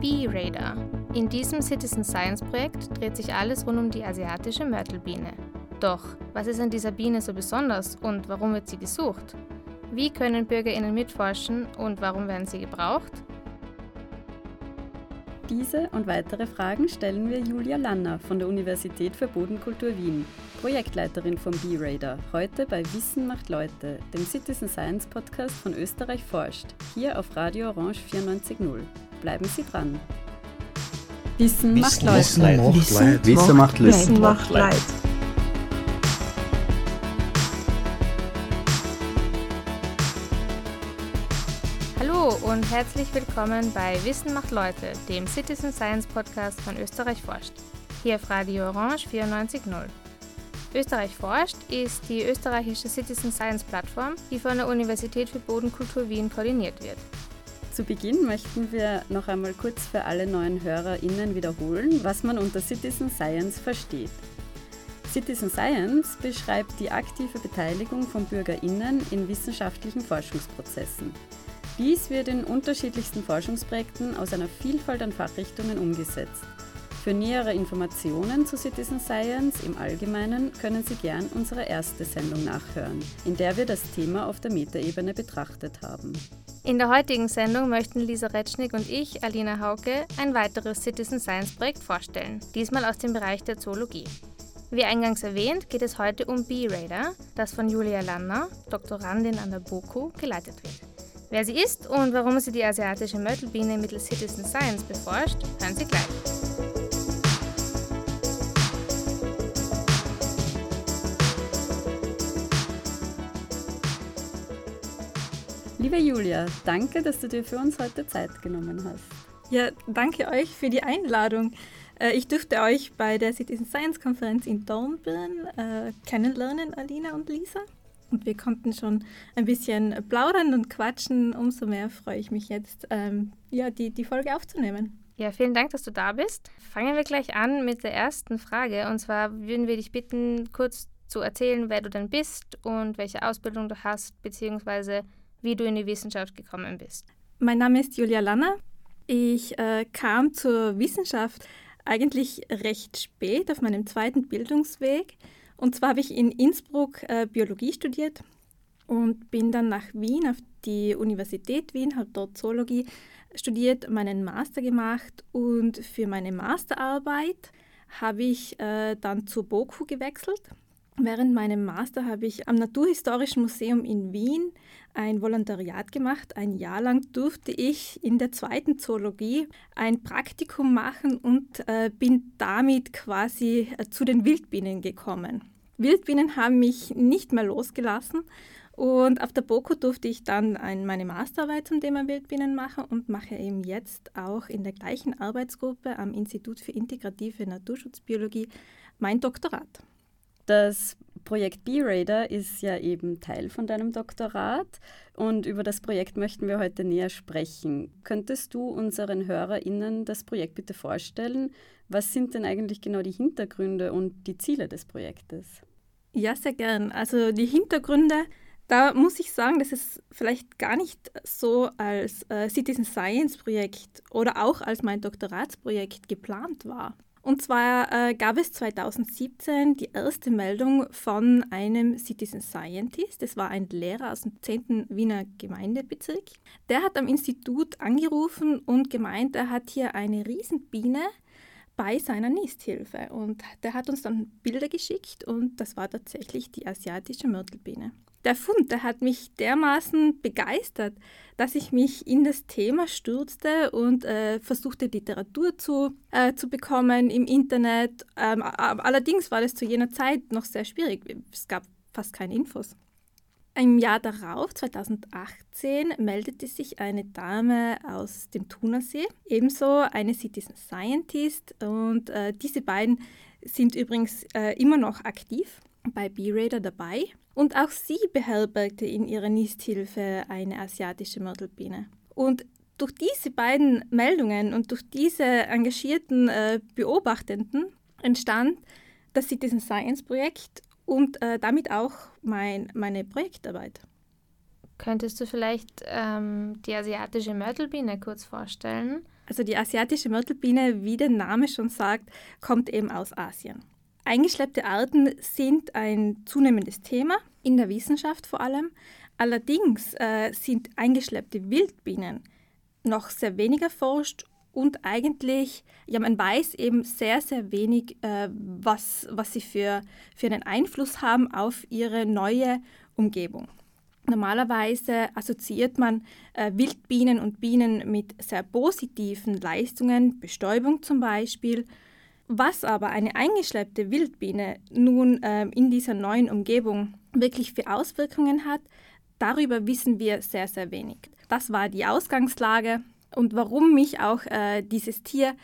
B-Radar. In diesem Citizen Science Projekt dreht sich alles rund um die asiatische Mörtelbiene. Doch, was ist an dieser Biene so besonders und warum wird sie gesucht? Wie können BürgerInnen mitforschen und warum werden sie gebraucht? Diese und weitere Fragen stellen wir Julia Lanner von der Universität für Bodenkultur Wien, Projektleiterin vom B-Radar, heute bei Wissen macht Leute, dem Citizen Science Podcast von Österreich forscht, hier auf Radio Orange 94.0. Bleiben Sie dran. Wissen, Wissen macht Leute. Wissen macht Leid. Wissen macht Leid. Wissen macht Leid. Hallo und herzlich willkommen bei Wissen macht Leute, dem Citizen Science Podcast von Österreich forscht. Hier auf Radio Orange 94.0. Österreich forscht ist die österreichische Citizen Science Plattform, die von der Universität für Bodenkultur Wien koordiniert wird. Zu Beginn möchten wir noch einmal kurz für alle neuen HörerInnen wiederholen, was man unter Citizen Science versteht. Citizen Science beschreibt die aktive Beteiligung von BürgerInnen in wissenschaftlichen Forschungsprozessen. Dies wird in unterschiedlichsten Forschungsprojekten aus einer Vielfalt an Fachrichtungen umgesetzt. Für nähere Informationen zu Citizen Science im Allgemeinen können Sie gern unsere erste Sendung nachhören, in der wir das Thema auf der Metaebene betrachtet haben. In der heutigen Sendung möchten Lisa Retschnik und ich, Alina Hauke, ein weiteres Citizen Science Projekt vorstellen, diesmal aus dem Bereich der Zoologie. Wie eingangs erwähnt, geht es heute um B-Radar, das von Julia Lanner, Doktorandin an der BOKU, geleitet wird. Wer sie ist und warum sie die asiatische Mörtelbiene mittels Citizen Science beforscht, hören Sie gleich. Liebe Julia, danke, dass du dir für uns heute Zeit genommen hast. Ja, danke euch für die Einladung. Äh, ich durfte euch bei der Citizen Science Konferenz in Dornbirn äh, kennenlernen, Alina und Lisa. Und wir konnten schon ein bisschen plaudern und quatschen. Umso mehr freue ich mich jetzt, ähm, ja, die, die Folge aufzunehmen. Ja, vielen Dank, dass du da bist. Fangen wir gleich an mit der ersten Frage. Und zwar würden wir dich bitten, kurz zu erzählen, wer du denn bist und welche Ausbildung du hast, beziehungsweise wie du in die Wissenschaft gekommen bist. Mein Name ist Julia Lanner. Ich äh, kam zur Wissenschaft eigentlich recht spät auf meinem zweiten Bildungsweg. Und zwar habe ich in Innsbruck äh, Biologie studiert und bin dann nach Wien auf die Universität Wien, habe dort Zoologie studiert, meinen Master gemacht und für meine Masterarbeit habe ich äh, dann zur BOKU gewechselt Während meinem Master habe ich am Naturhistorischen Museum in Wien ein Volontariat gemacht. Ein Jahr lang durfte ich in der zweiten Zoologie ein Praktikum machen und äh, bin damit quasi äh, zu den Wildbienen gekommen. Wildbienen haben mich nicht mehr losgelassen und auf der BOKU durfte ich dann ein, meine Masterarbeit zum Thema Wildbienen machen und mache eben jetzt auch in der gleichen Arbeitsgruppe am Institut für integrative Naturschutzbiologie mein Doktorat. Das Projekt B-Radar ist ja eben Teil von deinem Doktorat und über das Projekt möchten wir heute näher sprechen. Könntest du unseren HörerInnen das Projekt bitte vorstellen? Was sind denn eigentlich genau die Hintergründe und die Ziele des Projektes? Ja, sehr gern. Also die Hintergründe, da muss ich sagen, dass es vielleicht gar nicht so als äh, Citizen Science Projekt oder auch als mein Doktoratsprojekt geplant war. Und zwar äh, gab es 2017 die erste Meldung von einem Citizen Scientist. Das war ein Lehrer aus dem 10. Wiener Gemeindebezirk. Der hat am Institut angerufen und gemeint, er hat hier eine Riesenbiene bei seiner Nisthilfe. Und der hat uns dann Bilder geschickt und das war tatsächlich die asiatische Mörtelbiene der Fund, der hat mich dermaßen begeistert, dass ich mich in das Thema stürzte und äh, versuchte, Literatur zu, äh, zu bekommen im Internet. Ähm, allerdings war das zu jener Zeit noch sehr schwierig. Es gab fast keine Infos. Im Jahr darauf, 2018, meldete sich eine Dame aus dem Thunersee, ebenso eine Citizen Scientist. Und äh, diese beiden sind übrigens äh, immer noch aktiv bei B-Radar dabei. Und auch sie beherbergte in ihrer Nisthilfe eine asiatische Mörtelbiene. Und durch diese beiden Meldungen und durch diese engagierten äh, Beobachtenden entstand das Citizen Science Projekt und äh, damit auch mein, meine Projektarbeit. Könntest du vielleicht ähm, die asiatische Mörtelbiene kurz vorstellen? Also die asiatische Mörtelbiene, wie der Name schon sagt, kommt eben aus Asien. Eingeschleppte Arten sind ein zunehmendes Thema, in der Wissenschaft vor allem. Allerdings äh, sind eingeschleppte Wildbienen noch sehr wenig erforscht und eigentlich, ja, man weiß eben sehr, sehr wenig, äh, was, was sie für, für einen Einfluss haben auf ihre neue Umgebung. Normalerweise assoziiert man äh, Wildbienen und Bienen mit sehr positiven Leistungen, Bestäubung zum Beispiel. Was aber eine eingeschleppte Wildbiene nun äh, in dieser neuen Umgebung wirklich für Auswirkungen hat, darüber wissen wir sehr, sehr wenig. Das war die Ausgangslage und warum mich auch äh, dieses Tier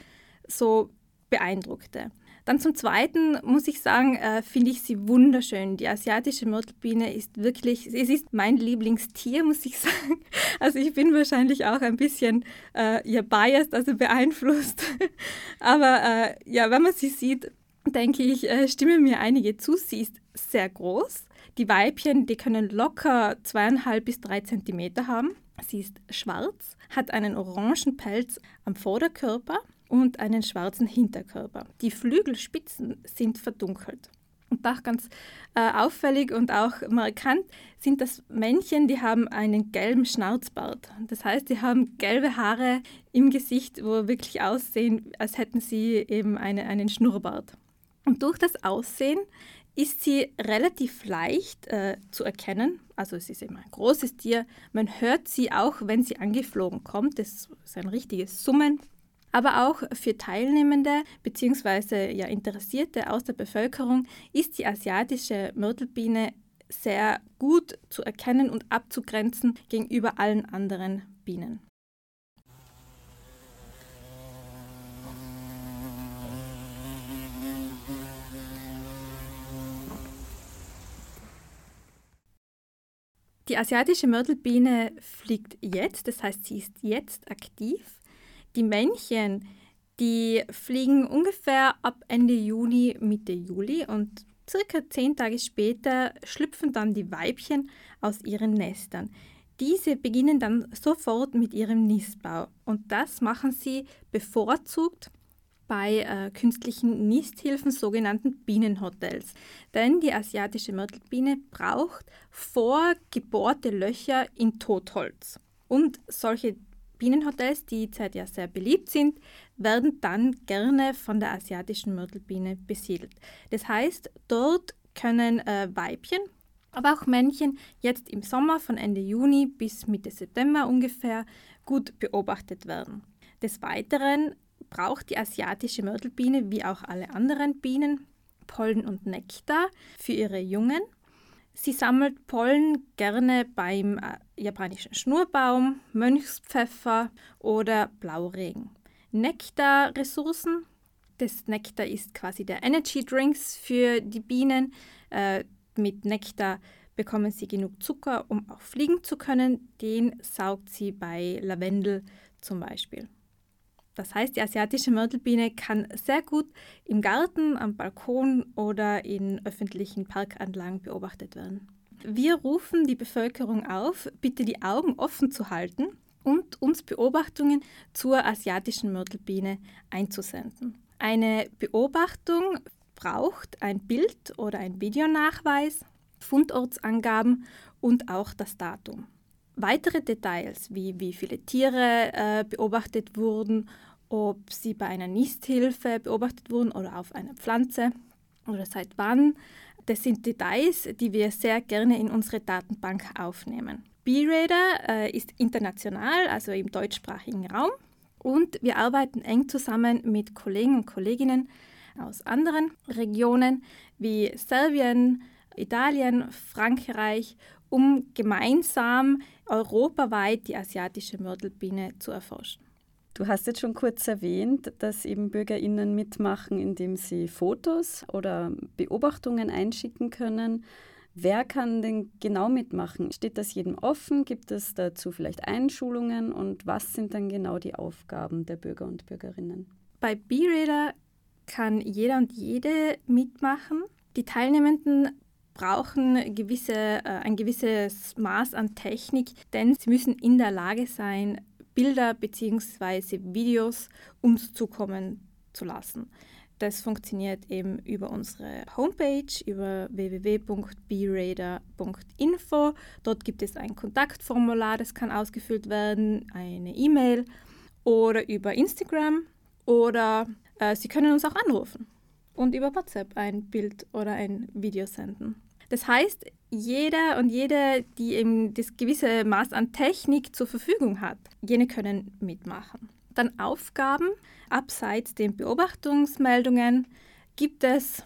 so beeindruckte. Dann zum Zweiten muss ich sagen, äh, finde ich sie wunderschön. Die asiatische Mörtelbiene ist wirklich, es ist mein Lieblingstier, muss ich sagen. Also ich bin wahrscheinlich auch ein bisschen äh, ja, biased, also beeinflusst. Aber äh, ja, wenn man sie sieht, denke ich, äh, stimmen mir einige zu. Sie ist sehr groß. Die Weibchen, die können locker zweieinhalb bis drei Zentimeter haben. Sie ist schwarz, hat einen orangen Pelz am Vorderkörper und einen schwarzen Hinterkörper. Die Flügelspitzen sind verdunkelt. Und auch ganz äh, auffällig und auch markant sind das Männchen, die haben einen gelben Schnauzbart. Das heißt, die haben gelbe Haare im Gesicht, wo wirklich aussehen, als hätten sie eben eine, einen Schnurrbart. Und durch das Aussehen ist sie relativ leicht äh, zu erkennen. Also es ist eben ein großes Tier. Man hört sie auch, wenn sie angeflogen kommt. Das ist ein richtiges Summen. Aber auch für Teilnehmende bzw. Ja, Interessierte aus der Bevölkerung ist die asiatische Myrtelbiene sehr gut zu erkennen und abzugrenzen gegenüber allen anderen Bienen. Die asiatische Mörtelbiene fliegt jetzt, das heißt, sie ist jetzt aktiv. Die Männchen, die fliegen ungefähr ab Ende Juni, Mitte Juli und circa zehn Tage später schlüpfen dann die Weibchen aus ihren Nestern. Diese beginnen dann sofort mit ihrem Nistbau und das machen sie bevorzugt bei äh, künstlichen Nisthilfen, sogenannten Bienenhotels. Denn die asiatische Mörtelbiene braucht vorgebohrte Löcher in Totholz. Und solche Bienenhotels, die zurzeit ja sehr beliebt sind, werden dann gerne von der asiatischen Mörtelbiene besiedelt. Das heißt, dort können äh, Weibchen, aber auch Männchen jetzt im Sommer von Ende Juni bis Mitte September ungefähr gut beobachtet werden. Des Weiteren braucht die asiatische Mörtelbiene wie auch alle anderen Bienen Pollen und Nektar für ihre Jungen. Sie sammelt Pollen gerne beim äh, japanischen Schnurbaum, Mönchspfeffer oder Blauregen. Nektarressourcen. Das Nektar ist quasi der Energy Drinks für die Bienen. Äh, mit Nektar bekommen sie genug Zucker, um auch fliegen zu können. Den saugt sie bei Lavendel zum Beispiel. Das heißt, die asiatische Mörtelbiene kann sehr gut im Garten, am Balkon oder in öffentlichen Parkanlagen beobachtet werden. Wir rufen die Bevölkerung auf, bitte die Augen offen zu halten und uns Beobachtungen zur asiatischen Mörtelbiene einzusenden. Eine Beobachtung braucht ein Bild oder ein Videonachweis, Fundortsangaben und auch das Datum. Weitere Details, wie wie viele Tiere äh, beobachtet wurden, ob sie bei einer Nisthilfe beobachtet wurden oder auf einer Pflanze oder seit wann, das sind Details, die wir sehr gerne in unsere Datenbank aufnehmen. B-Radar äh, ist international, also im deutschsprachigen Raum. Und wir arbeiten eng zusammen mit Kollegen und Kolleginnen aus anderen Regionen wie Serbien, Italien, Frankreich um gemeinsam europaweit die asiatische Mörtelbiene zu erforschen. Du hast jetzt schon kurz erwähnt, dass eben BürgerInnen mitmachen, indem sie Fotos oder Beobachtungen einschicken können. Wer kann denn genau mitmachen? Steht das jedem offen? Gibt es dazu vielleicht Einschulungen? Und was sind dann genau die Aufgaben der Bürger und Bürgerinnen? Bei B-Radar kann jeder und jede mitmachen. Die Teilnehmenden brauchen gewisse, äh, ein gewisses Maß an Technik, denn sie müssen in der Lage sein, Bilder bzw. Videos uns zukommen zu lassen. Das funktioniert eben über unsere Homepage, über www.brader.info. Dort gibt es ein Kontaktformular, das kann ausgefüllt werden, eine E-Mail oder über Instagram oder äh, Sie können uns auch anrufen und über WhatsApp ein Bild oder ein Video senden. Das heißt, jeder und jede, die eben das gewisse Maß an Technik zur Verfügung hat, jene können mitmachen. Dann Aufgaben. Abseits den Beobachtungsmeldungen gibt es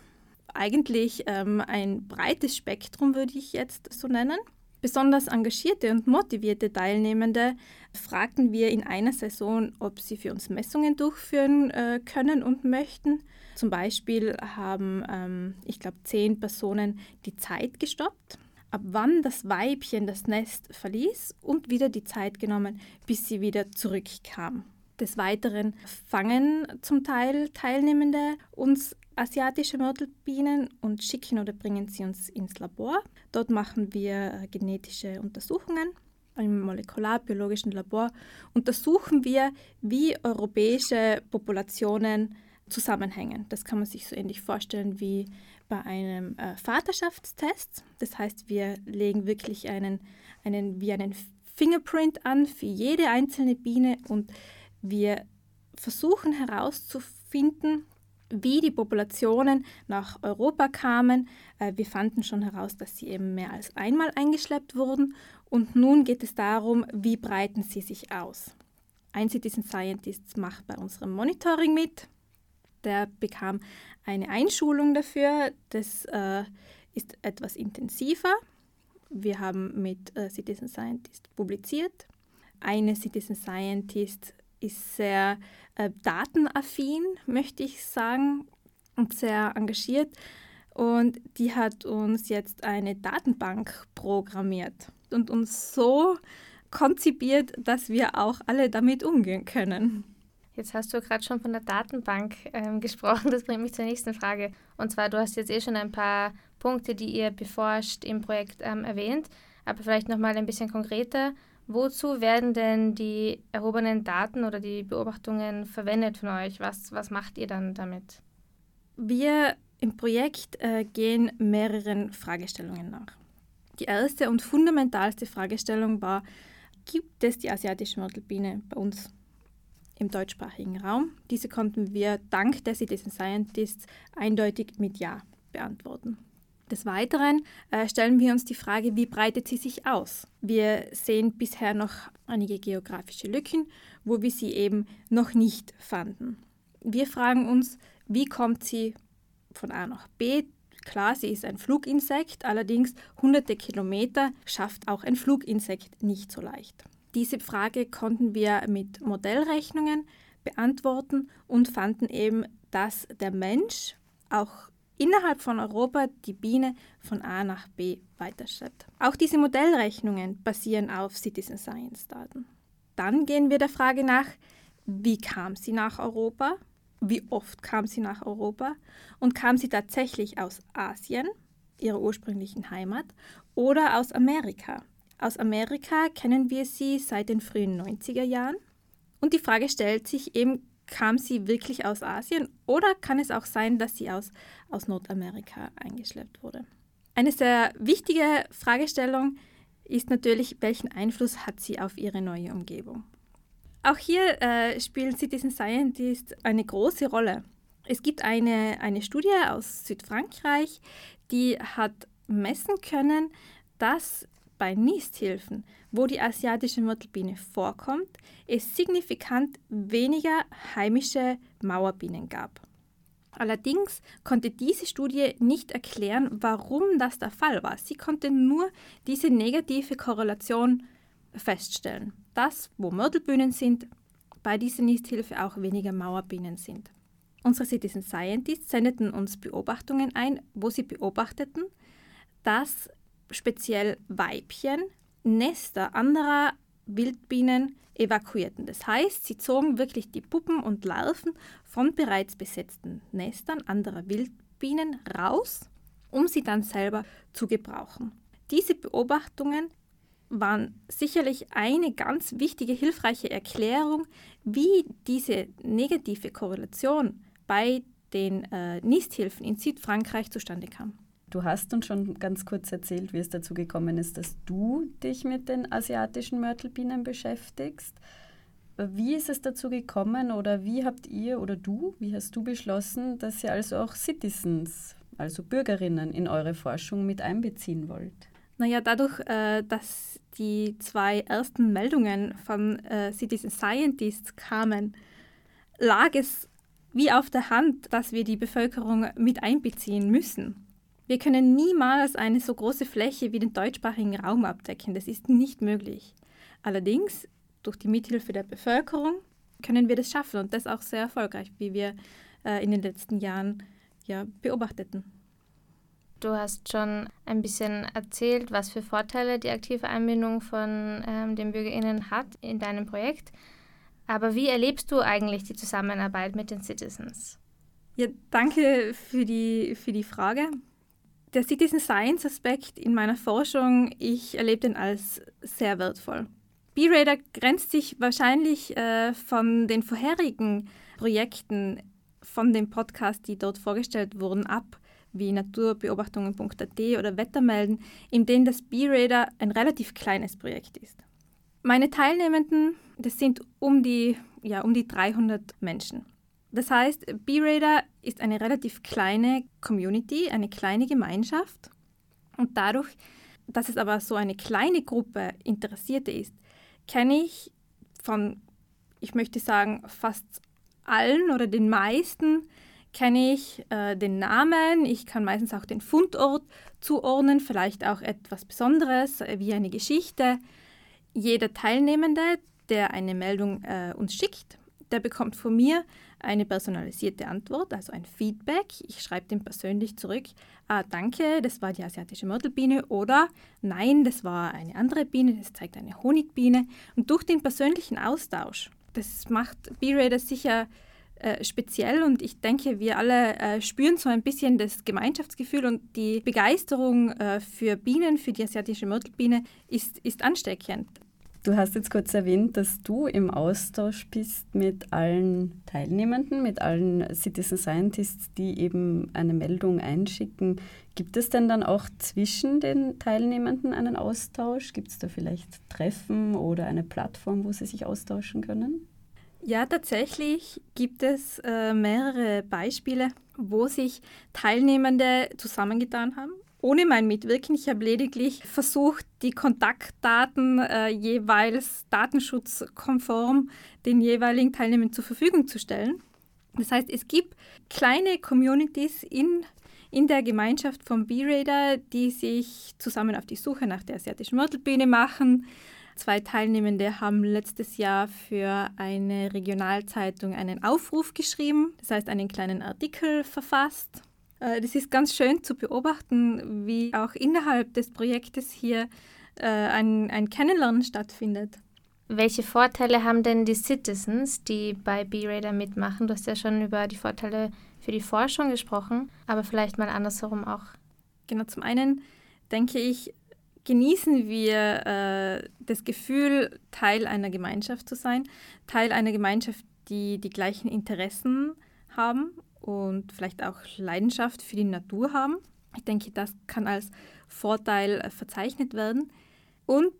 eigentlich ähm, ein breites Spektrum, würde ich jetzt so nennen. Besonders engagierte und motivierte Teilnehmende fragten wir in einer Saison, ob sie für uns Messungen durchführen äh, können und möchten. Zum Beispiel haben, ähm, ich glaube, zehn Personen die Zeit gestoppt, ab wann das Weibchen das Nest verließ und wieder die Zeit genommen, bis sie wieder zurückkam. Des Weiteren fangen zum Teil Teilnehmende uns asiatische Mörtelbienen und schicken oder bringen sie uns ins Labor. Dort machen wir äh, genetische Untersuchungen. Im molekularbiologischen Labor untersuchen wir, wie europäische Populationen zusammenhängen. Das kann man sich so ähnlich vorstellen wie bei einem äh, Vaterschaftstest. Das heißt, wir legen wirklich einen, einen, wie einen Fingerprint an für jede einzelne Biene und wir versuchen herauszufinden, wie die Populationen nach Europa kamen. Äh, wir fanden schon heraus, dass sie eben mehr als einmal eingeschleppt wurden. Und nun geht es darum, wie breiten sie sich aus. Ein Citizen Scientist macht bei unserem Monitoring mit. Der bekam eine Einschulung dafür. Das äh, ist etwas intensiver. Wir haben mit äh, Citizen Scientist publiziert. Eine Citizen Scientist ist sehr äh, datenaffin, möchte ich sagen, und sehr engagiert. Und die hat uns jetzt eine Datenbank programmiert und uns so konzipiert, dass wir auch alle damit umgehen können. Jetzt hast du gerade schon von der Datenbank ähm, gesprochen. Das bringt mich zur nächsten Frage. Und zwar, du hast jetzt eh schon ein paar Punkte, die ihr beforscht im Projekt ähm, erwähnt, aber vielleicht nochmal ein bisschen konkreter. Wozu werden denn die erhobenen Daten oder die Beobachtungen verwendet von euch? Was, was macht ihr dann damit? Wir im Projekt äh, gehen mehreren Fragestellungen nach. Die erste und fundamentalste Fragestellung war, gibt es die asiatische Mörtelbiene bei uns im deutschsprachigen Raum? Diese konnten wir dank der Citizen Scientists eindeutig mit Ja beantworten. Des Weiteren äh, stellen wir uns die Frage, wie breitet sie sich aus? Wir sehen bisher noch einige geografische Lücken, wo wir sie eben noch nicht fanden. Wir fragen uns, wie kommt sie von A nach B? Klar, sie ist ein Fluginsekt, allerdings hunderte Kilometer schafft auch ein Fluginsekt nicht so leicht. Diese Frage konnten wir mit Modellrechnungen beantworten und fanden eben, dass der Mensch auch innerhalb von Europa die Biene von A nach B weiterschleppt. Auch diese Modellrechnungen basieren auf Citizen Science Daten. Dann gehen wir der Frage nach, wie kam sie nach Europa? Wie oft kam sie nach Europa? Und kam sie tatsächlich aus Asien, ihrer ursprünglichen Heimat, oder aus Amerika? Aus Amerika kennen wir sie seit den frühen 90er Jahren. Und die Frage stellt sich eben, kam sie wirklich aus Asien oder kann es auch sein, dass sie aus, aus Nordamerika eingeschleppt wurde? Eine sehr wichtige Fragestellung ist natürlich, welchen Einfluss hat sie auf ihre neue Umgebung? Auch hier äh, spielen Citizen Scientists eine große Rolle. Es gibt eine, eine Studie aus Südfrankreich, die hat messen können, dass bei Nisthilfen, wo die asiatische Mörtelbiene vorkommt, es signifikant weniger heimische Mauerbienen gab. Allerdings konnte diese Studie nicht erklären, warum das der Fall war. Sie konnte nur diese negative Korrelation feststellen, dass, wo Mörtelbienen sind, bei dieser Nisthilfe auch weniger Mauerbienen sind. Unsere Citizen Scientists sendeten uns Beobachtungen ein, wo sie beobachteten, dass speziell Weibchen Nester anderer Wildbienen evakuierten. Das heißt, sie zogen wirklich die Puppen und Larven von bereits besetzten Nestern anderer Wildbienen raus, um sie dann selber zu gebrauchen. Diese Beobachtungen waren sicherlich eine ganz wichtige, hilfreiche Erklärung, wie diese negative Korrelation bei den äh, Nisthilfen in Südfrankreich zustande kam. Du hast uns schon ganz kurz erzählt, wie es dazu gekommen ist, dass du dich mit den asiatischen Mörtelbienen beschäftigst. Wie ist es dazu gekommen oder wie habt ihr oder du, wie hast du beschlossen, dass ihr also auch Citizens, also Bürgerinnen, in eure Forschung mit einbeziehen wollt? Naja, dadurch, äh, dass die zwei ersten Meldungen von äh, Citizen Scientists kamen, lag es wie auf der Hand, dass wir die Bevölkerung mit einbeziehen müssen. Wir können niemals eine so große Fläche wie den deutschsprachigen Raum abdecken. Das ist nicht möglich. Allerdings, durch die Mithilfe der Bevölkerung können wir das schaffen und das auch sehr erfolgreich, wie wir äh, in den letzten Jahren ja, beobachteten. Du hast schon ein bisschen erzählt, was für Vorteile die aktive Einbindung von ähm, den BürgerInnen hat in deinem Projekt. Aber wie erlebst du eigentlich die Zusammenarbeit mit den Citizens? Ja, danke für die, für die Frage der Citizen Science Aspekt in meiner Forschung, ich erlebe den als sehr wertvoll. B-Radar grenzt sich wahrscheinlich äh, von den vorherigen Projekten von dem Podcast, die dort vorgestellt wurden, ab, wie naturbeobachtungen.at oder Wettermelden, in denen das B-Radar ein relativ kleines Projekt ist. Meine Teilnehmenden, das sind um die, ja, um die 300 Menschen. Das heißt, B-Radar ist eine relativ kleine Community, eine kleine Gemeinschaft. Und dadurch, dass es aber so eine kleine Gruppe Interessierte ist, kenne ich von, ich möchte sagen, fast allen oder den meisten, kenne ich äh, den Namen, ich kann meistens auch den Fundort zuordnen, vielleicht auch etwas Besonderes äh, wie eine Geschichte. Jeder Teilnehmende, der eine Meldung äh, uns schickt, der bekommt von mir eine personalisierte Antwort, also ein Feedback. Ich schreibe dem persönlich zurück, ah, danke, das war die asiatische Mörtelbiene oder nein, das war eine andere Biene, das zeigt eine Honigbiene. Und durch den persönlichen Austausch, das macht B-Radar sicher äh, speziell und ich denke, wir alle äh, spüren so ein bisschen das Gemeinschaftsgefühl und die Begeisterung äh, für Bienen, für die asiatische Mörtelbiene ist, ist ansteckend. Du hast jetzt kurz erwähnt, dass du im Austausch bist mit allen Teilnehmenden, mit allen Citizen Scientists, die eben eine Meldung einschicken. Gibt es denn dann auch zwischen den Teilnehmenden einen Austausch? Gibt es da vielleicht Treffen oder eine Plattform, wo sie sich austauschen können? Ja, tatsächlich gibt es äh, mehrere Beispiele, wo sich Teilnehmende zusammengetan haben ohne mein Mitwirken. Ich habe lediglich versucht, die Kontaktdaten äh, jeweils datenschutzkonform den jeweiligen Teilnehmern zur Verfügung zu stellen. Das heißt, es gibt kleine Communities in, in der Gemeinschaft von B-Radar, die sich zusammen auf die Suche nach der asiatischen Mörtelbiene machen. Zwei Teilnehmende haben letztes Jahr für eine Regionalzeitung einen Aufruf geschrieben, das heißt einen kleinen Artikel verfasst das ist ganz schön zu beobachten, wie auch innerhalb des Projektes hier äh, ein, ein Kennenlernen stattfindet. Welche Vorteile haben denn die Citizens, die bei B-Radar mitmachen? Du hast ja schon über die Vorteile für die Forschung gesprochen, aber vielleicht mal andersherum auch. Genau, zum einen denke ich, genießen wir äh, das Gefühl, Teil einer Gemeinschaft zu sein, Teil einer Gemeinschaft, die die gleichen Interessen haben und vielleicht auch Leidenschaft für die Natur haben. Ich denke, das kann als Vorteil äh, verzeichnet werden. Und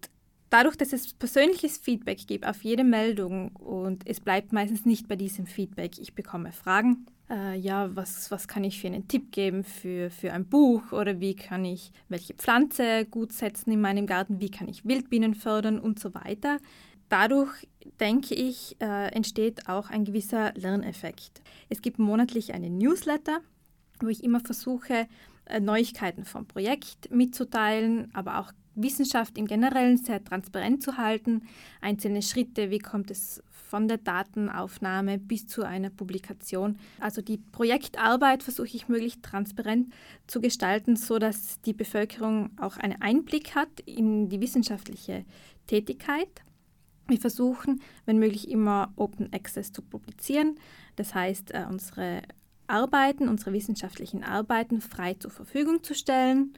dadurch, dass es persönliches Feedback gibt auf jede Meldung und es bleibt meistens nicht bei diesem Feedback, ich bekomme Fragen. Äh, ja, was, was kann ich für einen Tipp geben für, für ein Buch oder wie kann ich welche Pflanze gut setzen in meinem Garten, wie kann ich Wildbienen fördern und so weiter. Dadurch, denke ich, äh, entsteht auch ein gewisser Lerneffekt. Es gibt monatlich einen Newsletter, wo ich immer versuche, äh, Neuigkeiten vom Projekt mitzuteilen, aber auch Wissenschaft im Generellen sehr transparent zu halten. Einzelne Schritte, wie kommt es von der Datenaufnahme bis zu einer Publikation. Also die Projektarbeit versuche ich möglichst transparent zu gestalten, sodass die Bevölkerung auch einen Einblick hat in die wissenschaftliche Tätigkeit. Wir versuchen, wenn möglich, immer Open Access zu publizieren. Das heißt, äh, unsere Arbeiten, unsere wissenschaftlichen Arbeiten frei zur Verfügung zu stellen.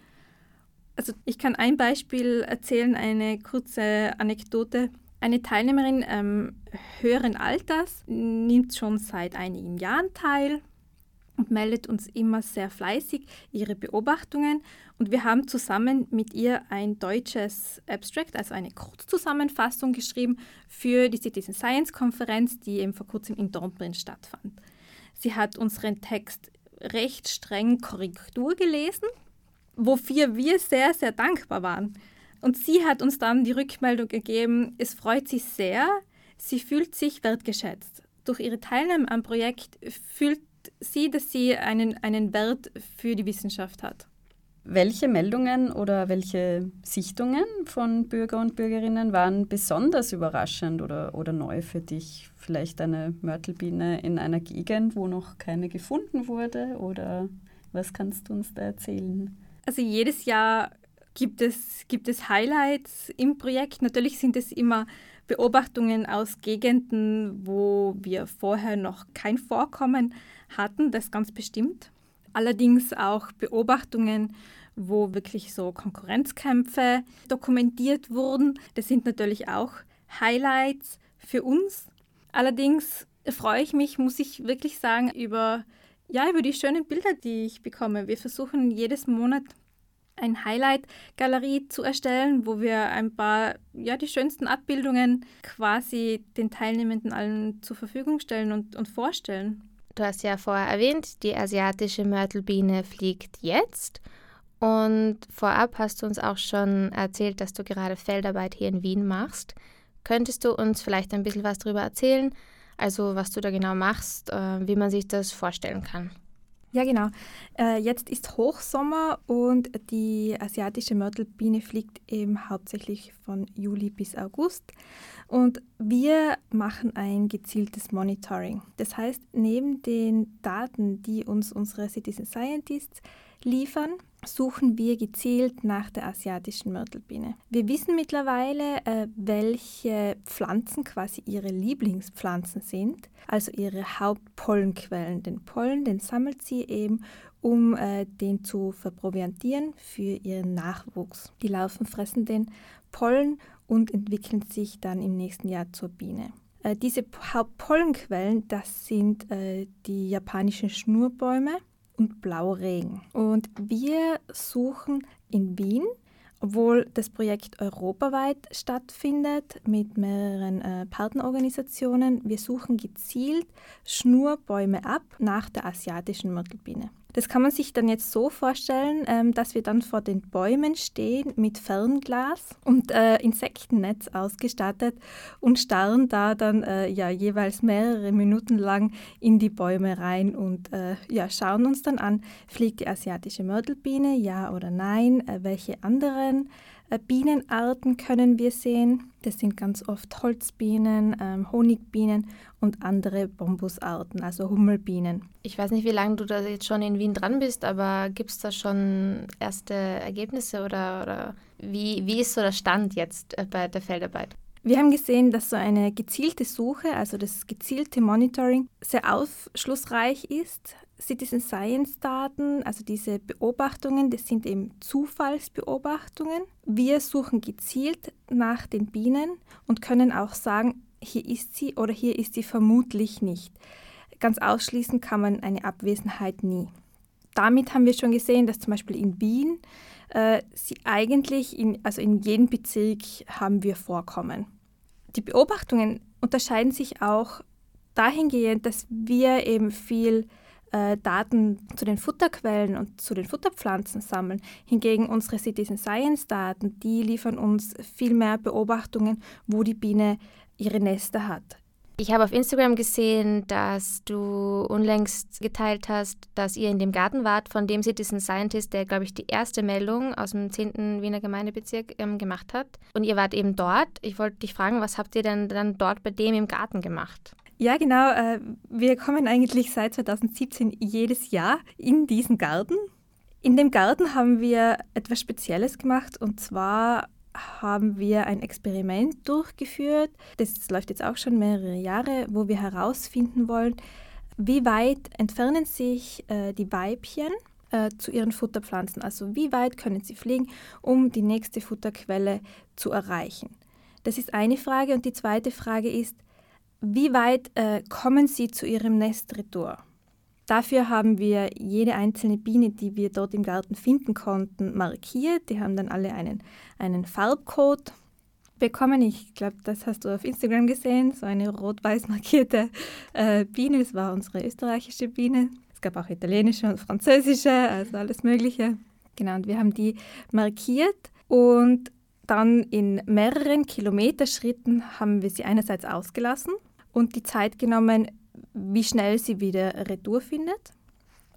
Also ich kann ein Beispiel erzählen, eine kurze Anekdote. Eine Teilnehmerin ähm, höheren Alters nimmt schon seit einigen Jahren teil und meldet uns immer sehr fleißig ihre Beobachtungen. Und wir haben zusammen mit ihr ein deutsches Abstract, also eine Kurzzusammenfassung geschrieben für die Citizen Science Konferenz, die eben vor kurzem in Dornbirn stattfand. Sie hat unseren Text recht streng Korrektur gelesen, wofür wir sehr, sehr dankbar waren. Und sie hat uns dann die Rückmeldung gegeben, es freut sie sehr, sie fühlt sich wertgeschätzt. Durch ihre Teilnahme am Projekt fühlt sie, dass sie einen, einen Wert für die Wissenschaft hat. Welche Meldungen oder welche Sichtungen von Bürger und Bürgerinnen waren besonders überraschend oder, oder neu für dich? Vielleicht eine Mörtelbiene in einer Gegend, wo noch keine gefunden wurde? Oder was kannst du uns da erzählen? Also jedes Jahr gibt es, gibt es Highlights im Projekt. Natürlich sind es immer Beobachtungen aus Gegenden, wo wir vorher noch kein Vorkommen hatten, das ganz bestimmt. Allerdings auch Beobachtungen, wo wirklich so Konkurrenzkämpfe dokumentiert wurden. Das sind natürlich auch Highlights für uns. Allerdings freue ich mich, muss ich wirklich sagen, über, ja, über die schönen Bilder, die ich bekomme. Wir versuchen jedes Monat ein Highlight-Galerie zu erstellen, wo wir ein paar, ja, die schönsten Abbildungen quasi den Teilnehmenden allen zur Verfügung stellen und, und vorstellen. Du hast ja vorher erwähnt, die asiatische Mörtelbiene fliegt jetzt. Und vorab hast du uns auch schon erzählt, dass du gerade Feldarbeit hier in Wien machst. Könntest du uns vielleicht ein bisschen was darüber erzählen? Also was du da genau machst, äh, wie man sich das vorstellen kann? Ja, genau. Äh, jetzt ist Hochsommer und die asiatische Mörtelbiene fliegt eben hauptsächlich von Juli bis August. Und wir machen ein gezieltes Monitoring. Das heißt, neben den Daten, die uns unsere Citizen Scientists liefern, suchen wir gezielt nach der asiatischen Mörtelbiene. Wir wissen mittlerweile, äh, welche Pflanzen quasi ihre Lieblingspflanzen sind, also ihre Hauptpollenquellen. Den Pollen, den sammelt sie eben, um äh, den zu verproviantieren für ihren Nachwuchs. Die Laufen fressen den Pollen und entwickeln sich dann im nächsten Jahr zur Biene. Äh, diese Hauptpollenquellen, das sind die japanischen Schnurbäume und Blauregen. Und wir suchen in Wien, obwohl das Projekt europaweit stattfindet mit mehreren äh, Partnerorganisationen, wir suchen gezielt Schnurbäume ab nach der asiatischen Mörtelbiene. Das kann man sich dann jetzt so vorstellen, ähm, dass wir dann vor den Bäumen stehen mit Fernglas und äh, Insektennetz ausgestattet und starren da dann äh, ja jeweils mehrere Minuten lang in die Bäume rein und äh, ja schauen uns dann an, fliegt die asiatische Mörtelbiene, ja oder nein, welche anderen Bienenarten können wir sehen. Das sind ganz oft Holzbienen, ähm, Honigbienen und andere Bombusarten, also Hummelbienen. Ich weiß nicht, wie lange du da jetzt schon in Wien dran bist, aber gibt es da schon erste Ergebnisse oder, oder wie, wie ist so der Stand jetzt äh, bei der Feldarbeit? Wir haben gesehen, dass so eine gezielte Suche, also das gezielte Monitoring, sehr aufschlussreich ist. Citizen Science Daten, also diese Beobachtungen, das sind eben Zufallsbeobachtungen. Wir suchen gezielt nach den Bienen und können auch sagen, hier ist sie oder hier ist sie vermutlich nicht. Ganz ausschließen kann man eine Abwesenheit nie. Damit haben wir schon gesehen, dass zum Beispiel in Wien äh, sie eigentlich, in, also in jedem Bezirk haben wir Vorkommen. Die Beobachtungen unterscheiden sich auch dahingehend, dass wir eben viel äh, Daten zu den Futterquellen und zu den Futterpflanzen sammeln. Hingegen unsere Citizen Science Daten, die liefern uns viel mehr Beobachtungen, wo die Biene ihre Nester hat. Ich habe auf Instagram gesehen, dass du unlängst geteilt hast, dass ihr in dem Garten wart von dem Citizen Scientist, der, glaube ich, die erste Meldung aus dem 10. Wiener Gemeindebezirk ähm, gemacht hat. Und ihr wart eben dort. Ich wollte dich fragen, was habt ihr denn dann dort bei dem im Garten gemacht? Ja, genau. Äh, wir kommen eigentlich seit 2017 jedes Jahr in diesen Garten. In dem Garten haben wir etwas Spezielles gemacht und zwar haben wir ein Experiment durchgeführt. Das läuft jetzt auch schon mehrere Jahre, wo wir herausfinden wollen, wie weit entfernen sich äh, die Weibchen äh, zu ihren Futterpflanzen. Also wie weit können sie fliegen, um die nächste Futterquelle zu erreichen. Das ist eine Frage. Und die zweite Frage ist, wie weit äh, kommen sie zu ihrem Nestretour? Dafür haben wir jede einzelne Biene, die wir dort im Garten finden konnten, markiert. Die haben dann alle einen, einen Farbcode bekommen. Ich glaube, das hast du auf Instagram gesehen, so eine rot-weiß markierte äh, Biene. Das war unsere österreichische Biene. Es gab auch italienische und französische, also alles Mögliche. Genau, und wir haben die markiert und dann in mehreren Kilometerschritten haben wir sie einerseits ausgelassen und die Zeit genommen, wie schnell sie wieder Retour findet.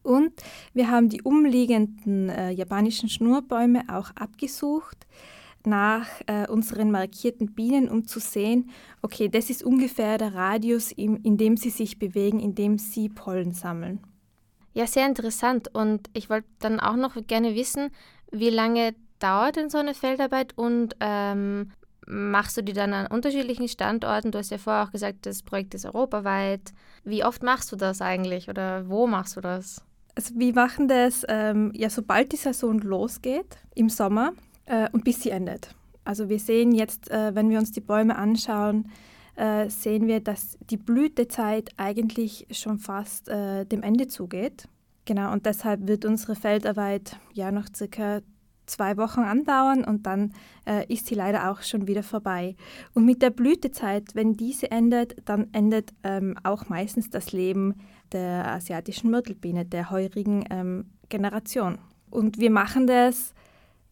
Und wir haben die umliegenden äh, japanischen Schnurbäume auch abgesucht nach äh, unseren markierten Bienen, um zu sehen, okay, das ist ungefähr der Radius, in, in dem sie sich bewegen, in dem sie Pollen sammeln. Ja, sehr interessant. Und ich wollte dann auch noch gerne wissen, wie lange dauert denn so eine Feldarbeit und ähm, machst du die dann an unterschiedlichen Standorten? Du hast ja vorher auch gesagt, das Projekt ist europaweit. Wie oft machst du das eigentlich oder wo machst du das? Also wir machen das ähm, ja, sobald die Saison losgeht im Sommer äh, und bis sie endet. Also wir sehen jetzt, äh, wenn wir uns die Bäume anschauen, äh, sehen wir, dass die Blütezeit eigentlich schon fast äh, dem Ende zugeht. Genau, und deshalb wird unsere Feldarbeit ja noch circa zwei Wochen andauern und dann äh, ist sie leider auch schon wieder vorbei. Und mit der Blütezeit, wenn diese endet, dann endet ähm, auch meistens das Leben der asiatischen Myrtelbiene, der heurigen ähm, Generation. Und wir machen das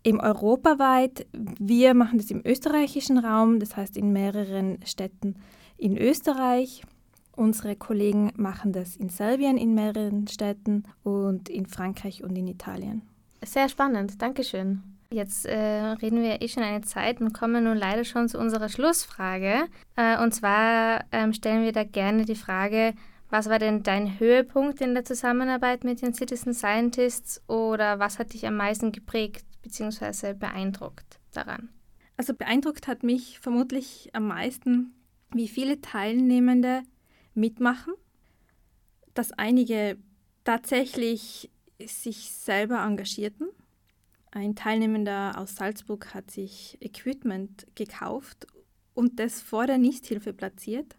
im europaweit. Wir machen das im österreichischen Raum, das heißt in mehreren Städten in Österreich. Unsere Kollegen machen das in Serbien in mehreren Städten und in Frankreich und in Italien. Sehr spannend, Dankeschön. Jetzt äh, reden wir eh schon eine Zeit und kommen nun leider schon zu unserer Schlussfrage. Äh, und zwar ähm, stellen wir da gerne die Frage, was war denn dein Höhepunkt in der Zusammenarbeit mit den Citizen Scientists oder was hat dich am meisten geprägt bzw. beeindruckt daran? Also beeindruckt hat mich vermutlich am meisten, wie viele Teilnehmende mitmachen, dass einige tatsächlich sich selber engagierten. Ein Teilnehmender aus Salzburg hat sich Equipment gekauft und das vor der Nisthilfe platziert,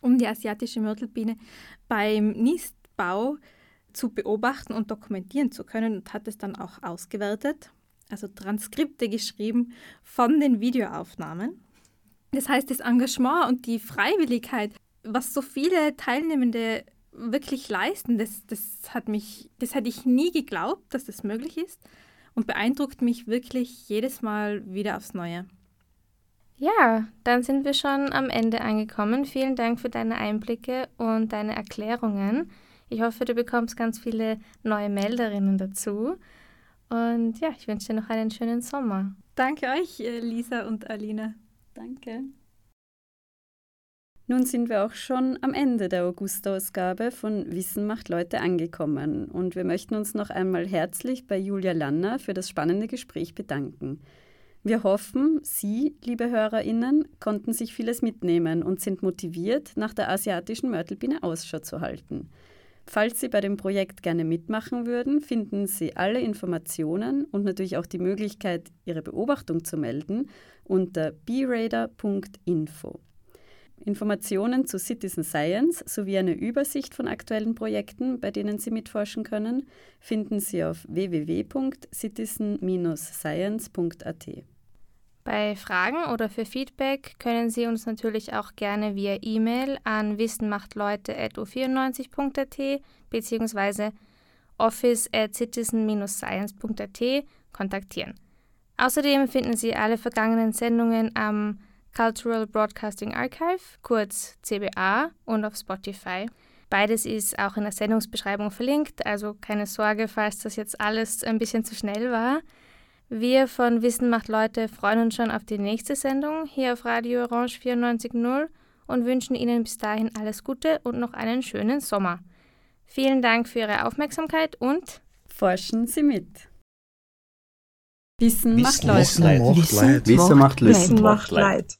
um die asiatische Mörtelbiene beim Nistbau zu beobachten und dokumentieren zu können und hat es dann auch ausgewertet, also Transkripte geschrieben von den Videoaufnahmen. Das heißt, das Engagement und die Freiwilligkeit, was so viele Teilnehmende wirklich leisten. Das, das, hat mich, das hätte ich nie geglaubt, dass das möglich ist und beeindruckt mich wirklich jedes Mal wieder aufs Neue. Ja, dann sind wir schon am Ende angekommen. Vielen Dank für deine Einblicke und deine Erklärungen. Ich hoffe, du bekommst ganz viele neue Melderinnen dazu. Und ja, ich wünsche dir noch einen schönen Sommer. Danke euch, äh, Lisa und Alina. Danke. Nun sind wir auch schon am Ende der August-Ausgabe von Wissen macht Leute angekommen und wir möchten uns noch einmal herzlich bei Julia Lanner für das spannende Gespräch bedanken. Wir hoffen, Sie, liebe HörerInnen, konnten sich vieles mitnehmen und sind motiviert, nach der asiatischen Mörtelbiene Ausschau zu halten. Falls Sie bei dem Projekt gerne mitmachen würden, finden Sie alle Informationen und natürlich auch die Möglichkeit, Ihre Beobachtung zu melden unter bradar.info. Informationen zu Citizen Science sowie eine Übersicht von aktuellen Projekten, bei denen Sie mitforschen können, finden Sie auf www.citizen-science.at. Bei Fragen oder für Feedback können Sie uns natürlich auch gerne via E-Mail an wissenmachtleute.u94.at bzw. office at citizen-science.at kontaktieren. Außerdem finden Sie alle vergangenen Sendungen am Cultural Broadcasting Archive, kurz CBA, und auf Spotify. Beides ist auch in der Sendungsbeschreibung verlinkt, also keine Sorge, falls das jetzt alles ein bisschen zu schnell war. Wir von Wissen macht Leute freuen uns schon auf die nächste Sendung hier auf Radio Orange 94.0 und wünschen Ihnen bis dahin alles Gute und noch einen schönen Sommer. Vielen Dank für Ihre Aufmerksamkeit und forschen Sie mit. Wissen, Wissen macht Leid. Wissen macht Leid. Wissen macht Leid.